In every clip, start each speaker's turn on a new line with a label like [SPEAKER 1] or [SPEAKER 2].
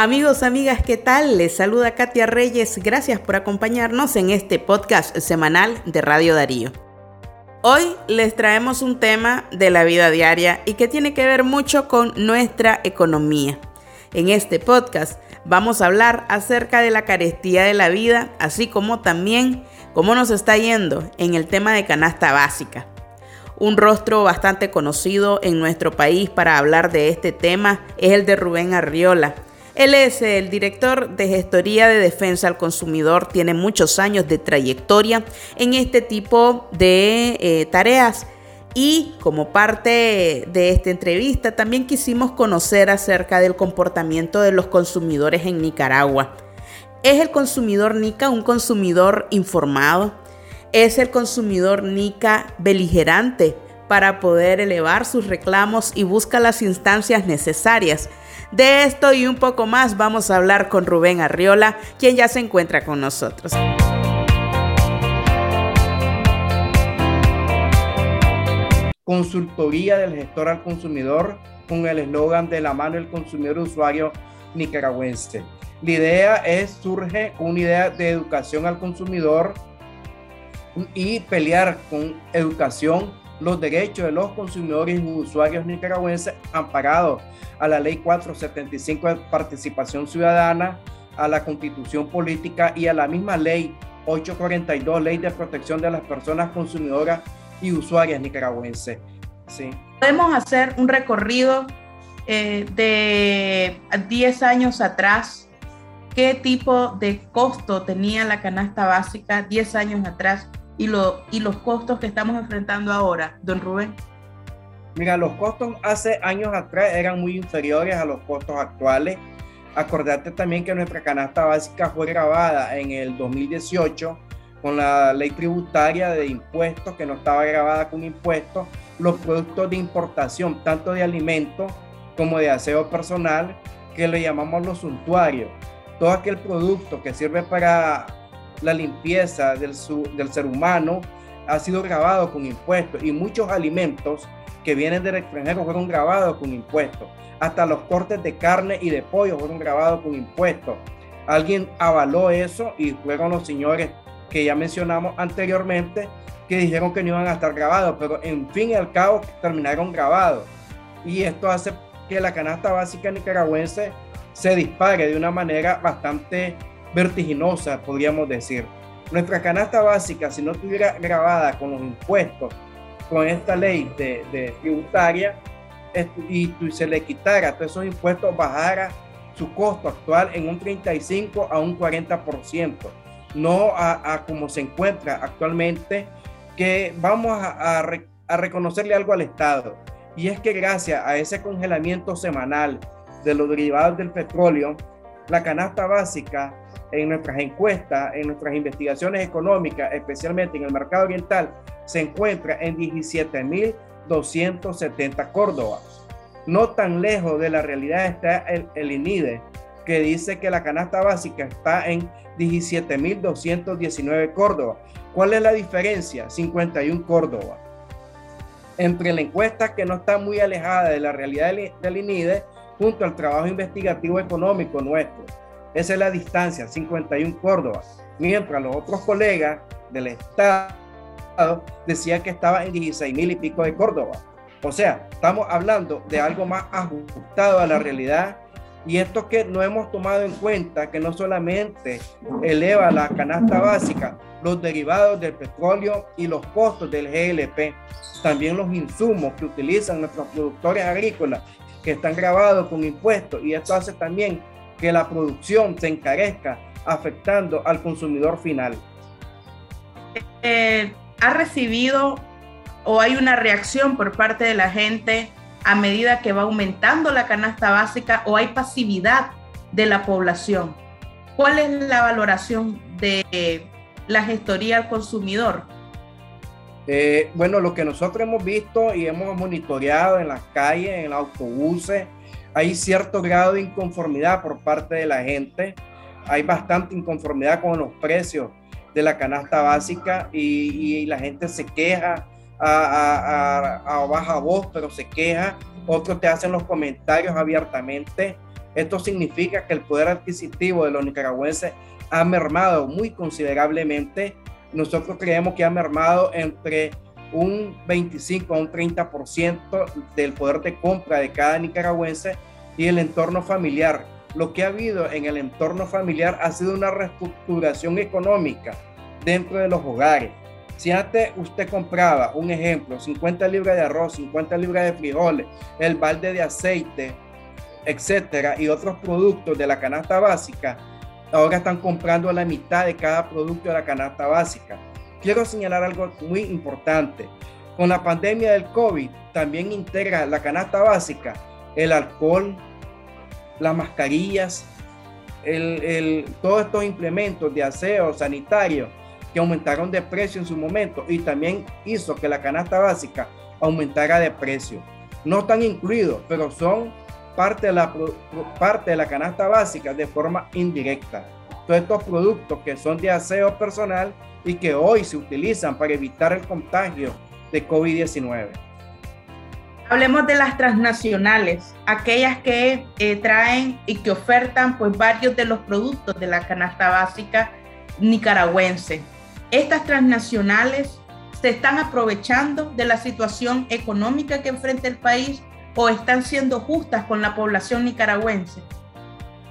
[SPEAKER 1] Amigos, amigas, ¿qué tal? Les saluda Katia Reyes. Gracias por acompañarnos en este podcast semanal de Radio Darío. Hoy les traemos un tema de la vida diaria y que tiene que ver mucho con nuestra economía. En este podcast vamos a hablar acerca de la carestía de la vida, así como también cómo nos está yendo en el tema de canasta básica. Un rostro bastante conocido en nuestro país para hablar de este tema es el de Rubén Arriola él es el director de gestoría de defensa al consumidor, tiene muchos años de trayectoria en este tipo de eh, tareas. Y como parte de esta entrevista también quisimos conocer acerca del comportamiento de los consumidores en Nicaragua. ¿Es el consumidor Nica un consumidor informado? ¿Es el consumidor Nica beligerante para poder elevar sus reclamos y busca las instancias necesarias de esto y un poco más vamos a hablar con Rubén Arriola, quien ya se encuentra con nosotros.
[SPEAKER 2] Consultoría del gestor al consumidor con el eslogan de la mano del consumidor usuario nicaragüense. La idea es, surge una idea de educación al consumidor y pelear con educación los derechos de los consumidores y usuarios nicaragüenses amparados a la Ley 475 de Participación Ciudadana, a la Constitución Política y a la misma Ley 842, Ley de Protección de las Personas Consumidoras y Usuarias Nicaragüenses.
[SPEAKER 1] Sí. Podemos hacer un recorrido eh, de 10 años atrás. ¿Qué tipo de costo tenía la canasta básica 10 años atrás y, lo, y los costos que estamos enfrentando ahora, don Rubén?
[SPEAKER 2] Mira, los costos hace años atrás eran muy inferiores a los costos actuales. Acordate también que nuestra canasta básica fue grabada en el 2018 con la ley tributaria de impuestos que no estaba grabada con impuestos, los productos de importación, tanto de alimentos como de aseo personal, que le llamamos los suntuarios. Todo aquel producto que sirve para la limpieza del, del ser humano ha sido grabado con impuestos y muchos alimentos que vienen del extranjero fueron grabados con impuestos. Hasta los cortes de carne y de pollo fueron grabados con impuestos. Alguien avaló eso y fueron los señores que ya mencionamos anteriormente que dijeron que no iban a estar grabados, pero en fin y al cabo terminaron grabados. Y esto hace que la canasta básica nicaragüense se dispare de una manera bastante vertiginosa, podríamos decir. Nuestra canasta básica, si no estuviera grabada con los impuestos, con esta ley de, tributaria, y, se le quitara todos esos impuestos, bajara su costo actual en un 35 a un 40%, no a, como se encuentra actualmente, que vamos a, a reconocerle algo al Estado. Y es que gracias a ese congelamiento semanal de los derivados del petróleo, la canasta básica en nuestras encuestas, en nuestras investigaciones económicas, especialmente en el mercado oriental, se encuentra en 17.270 Córdoba. No tan lejos de la realidad está el, INIDE, que dice que la canasta básica está en 17.219 Córdoba. ¿Cuál es la diferencia? 51 Córdoba. Entre la encuesta que no está muy alejada de la realidad del INIDE, junto al trabajo investigativo económico nuestro. Esa es la distancia, 51 Córdoba. Mientras los otros colegas del Estado decían que estaba en 16 mil y pico de Córdoba. O sea, estamos hablando de algo más ajustado a la realidad y esto que no hemos tomado en cuenta, que no solamente eleva la canasta básica, los derivados del petróleo y los costos del GLP, también los insumos que utilizan nuestros productores agrícolas, que están grabados con impuestos, y esto hace también que la producción se encarezca, afectando al consumidor final.
[SPEAKER 1] Eh, ¿Ha recibido o hay una reacción por parte de la gente a medida que va aumentando la canasta básica o hay pasividad de la población? ¿Cuál es la valoración de la gestoría al consumidor?
[SPEAKER 2] Eh, bueno, lo que nosotros hemos visto y hemos monitoreado en las calles, en los autobuses, hay cierto grado de inconformidad por parte de la gente. Hay bastante inconformidad con los precios de la canasta básica y, la gente se queja a, baja voz, pero se queja. Otros te hacen los comentarios abiertamente Esto significa que el poder adquisitivo de los nicaragüenses ha mermado muy considerablemente. Nosotros creemos que ha mermado entre un 25 a un 30% del poder de compra de cada nicaragüense y el entorno familiar. Lo que ha habido en el entorno familiar ha sido una reestructuración económica dentro de los hogares. Si antes usted compraba, un ejemplo, 50 libras de arroz, 50 libras de frijoles, el balde de aceite, etcétera, y otros productos de la canasta básica, ahora están comprando la mitad de cada producto de la canasta básica. Quiero señalar algo muy importante. Con la pandemia del COVID también integra la canasta básica el alcohol, las mascarillas, el, todos estos implementos de aseo sanitario que aumentaron de precio en su momento y también hizo que la canasta básica aumentara de precio. No están incluidos, pero son parte de la, parte de la canasta básica de forma indirecta. Todos estos productos que son de aseo personal y que hoy se utilizan para evitar el contagio de COVID-19.
[SPEAKER 1] Hablemos de las transnacionales, aquellas que eh, traen y que ofertan pues varios de los productos de la canasta básica nicaragüense. Estas transnacionales se están aprovechando de la situación económica que enfrenta el país o están siendo justas con la población nicaragüense.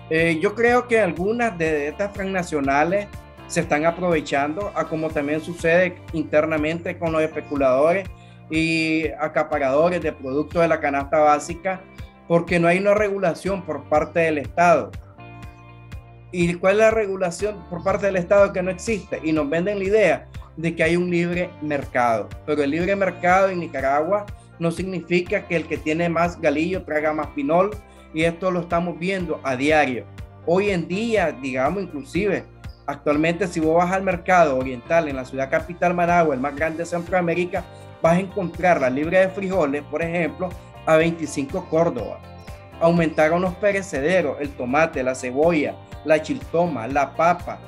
[SPEAKER 2] Eh, yo creo que algunas de estas transnacionales se están aprovechando, a como también sucede internamente con los especuladores y acaparadores de productos de la canasta básica, porque no hay una regulación por parte del Estado. ¿Y cuál es la regulación por parte del Estado que no existe? Y nos venden la idea de que hay un libre mercado. Pero el libre mercado en Nicaragua no significa que el que tiene más galillo traiga más pinol. Y esto lo estamos viendo a diario. Hoy en día, digamos, inclusive, actualmente si vos vas al mercado oriental en la ciudad capital Managua, el más grande de Centroamérica, vas a encontrar la libra de frijoles, por ejemplo, a 25 Córdoba. Aumentaron los perecederos, el tomate, la cebolla, la chiltoma, la papa.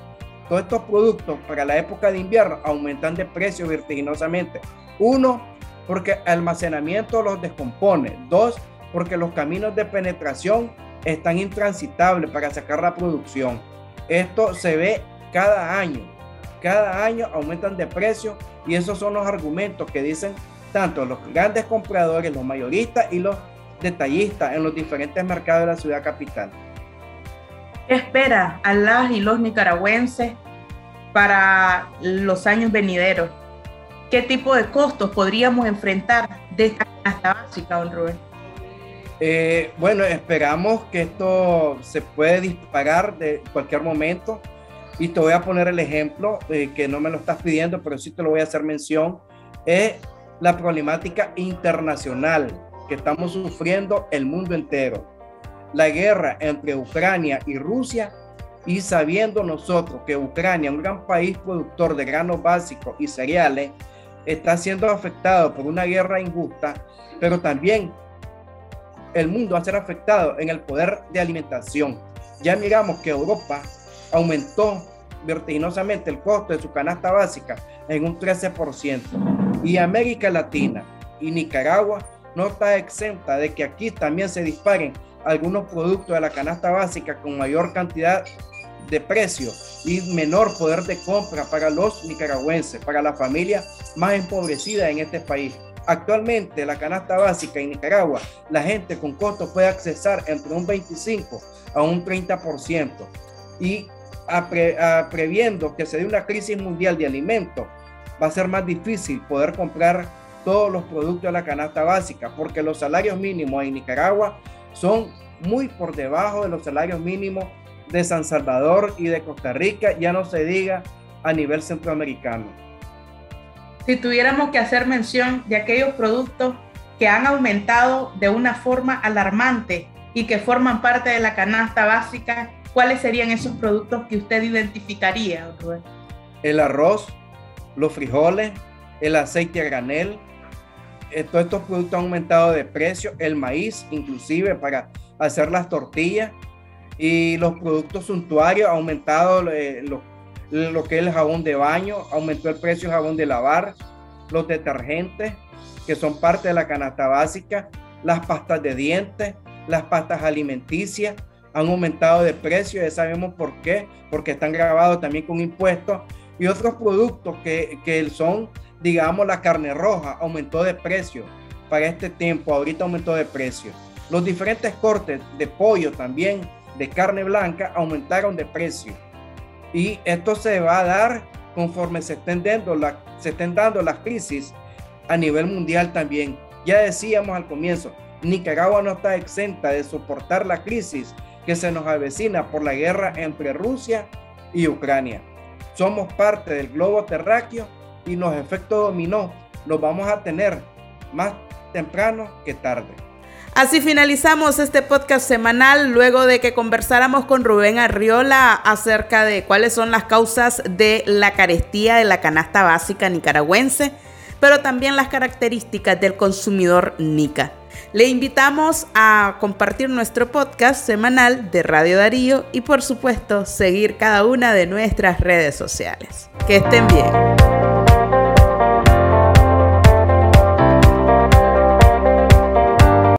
[SPEAKER 2] Todos estos productos para la época de invierno aumentan de precio vertiginosamente. Uno, porque el almacenamiento los descompone. Dos, porque los caminos de penetración están intransitables para sacar la producción. Esto se ve cada año. Cada año aumentan de precio y esos son los argumentos que dicen tanto los grandes compradores, los mayoristas y los detallistas en los diferentes mercados de la ciudad capital.
[SPEAKER 1] ¿Qué espera a las y los nicaragüenses para los años venideros? ¿Qué tipo de costos podríamos enfrentar de esta canasta básica, don Rubén?
[SPEAKER 2] Eh, bueno, esperamos que esto se puede disparar de cualquier momento. Y te voy a poner el ejemplo, eh, que no me lo estás pidiendo, pero sí te lo voy a hacer mención, es la problemática internacional que estamos sufriendo el mundo entero. La guerra entre Ucrania y Rusia y sabiendo nosotros que Ucrania, un gran país productor de granos básicos y cereales, está siendo afectado por una guerra injusta, pero también el mundo va a ser afectado en el poder de alimentación. Ya miramos que Europa aumentó vertiginosamente el costo de su canasta básica en un 13%. Y América Latina y Nicaragua no está exenta de que aquí también se disparen algunos productos de la canasta básica con mayor cantidad de precio y menor poder de compra para los nicaragüenses, para la familia más empobrecida en este país. Actualmente la canasta básica en Nicaragua, la gente con costos puede accesar entre un 25 a un 30%. Y previendo que se dé una crisis mundial de alimentos, va a ser más difícil poder comprar todos los productos de la canasta básica, porque los salarios mínimos en Nicaragua son muy por debajo de los salarios mínimos de San Salvador y de Costa Rica, ya no se diga a nivel centroamericano.
[SPEAKER 1] Si tuviéramos que hacer mención de aquellos productos que han aumentado de una forma alarmante y que forman parte de la canasta básica, ¿cuáles serían esos productos que usted identificaría,
[SPEAKER 2] El arroz, los frijoles, el aceite a granel. Eh, todos estos productos han aumentado de precio, el maíz inclusive para hacer las tortillas y los productos suntuarios ha aumentado eh, lo, lo, que es el jabón de baño, aumentó el precio del jabón de lavar, los detergentes que son parte de la canasta básica, las pastas de dientes, las pastas alimenticias, han aumentado de precio, ya sabemos por qué, porque están grabados también con impuestos y otros productos que, que son, digamos, la carne roja aumentó de precio para este tiempo, ahorita aumentó de precio. Los diferentes cortes de pollo también, de carne blanca, aumentaron de precio. Y esto se va a dar conforme se estén dando, las crisis a nivel mundial también. Ya decíamos al comienzo, Nicaragua no está exenta de soportar la crisis que se nos avecina por la guerra entre Rusia y Ucrania. Somos parte del globo terráqueo y los efectos dominó los vamos a tener más temprano que tarde.
[SPEAKER 1] Así finalizamos este podcast semanal luego de que conversáramos con Rubén Arriola acerca de cuáles son las causas de la carestía de la canasta básica nicaragüense, pero también las características del consumidor nica. Le invitamos a compartir nuestro podcast semanal de Radio Darío y por supuesto seguir cada una de nuestras redes sociales. Que estén bien.